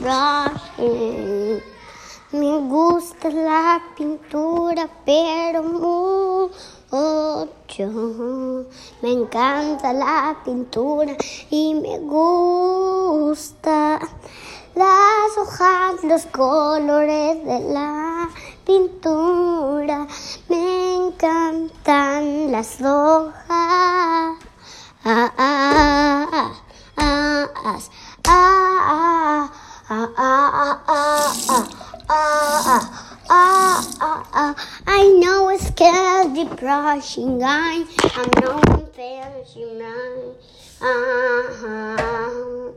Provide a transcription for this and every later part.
brushing. Me gusta la pintura, pero mucho. Me encanta la pintura y me gusta las hojas, los colores de la pintura. Me encantan las hojas. Ah, ah, ah, I know it's candy brushing eye. I'm not finishing mine. Um,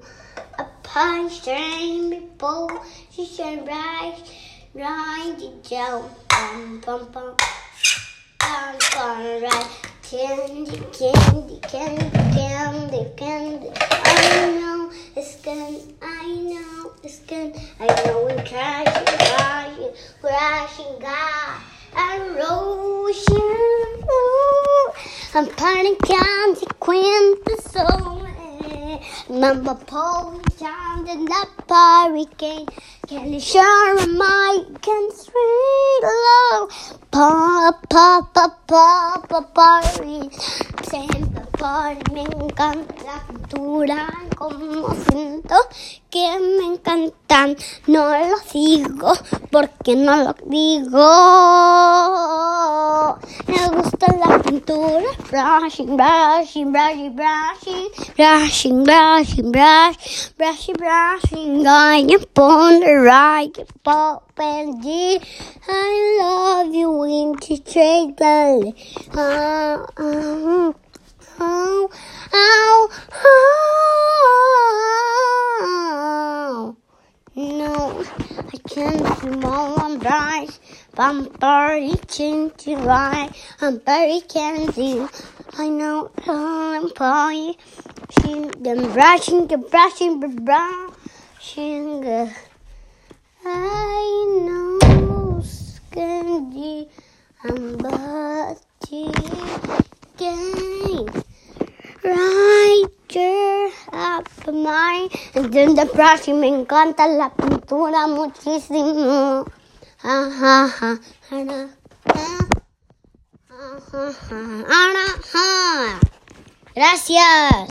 a pie strain before she should rise, ride the gel. Bum, bum, bum. Bum, bum, right. Candy, candy, candy, candy, candy. Good. I know it's good. I know we're crashing, crashing, crashing, God. And Roshan. I'm parting consequences so Mama Polly down in the hurricane. Can you share my can sweet love? Pa pa pa pa pa party. Siempre por me encanta cultura como siento que me encantan. No lo digo porque no lo digo. Gusta brushing, brushing, brushing, brushing, brushing, brushing, brush, brushing, brushing. I am on the right, pop and G. I love you, winter trade, uh, uh, uh, oh, No, I can't small and bright. Very to right. I'm very candy. I know I'm pie. She them brushing, the brushing, the brushing. I know candy. I'm butty game. de brush y me encanta la pintura muchísimo. Gracias.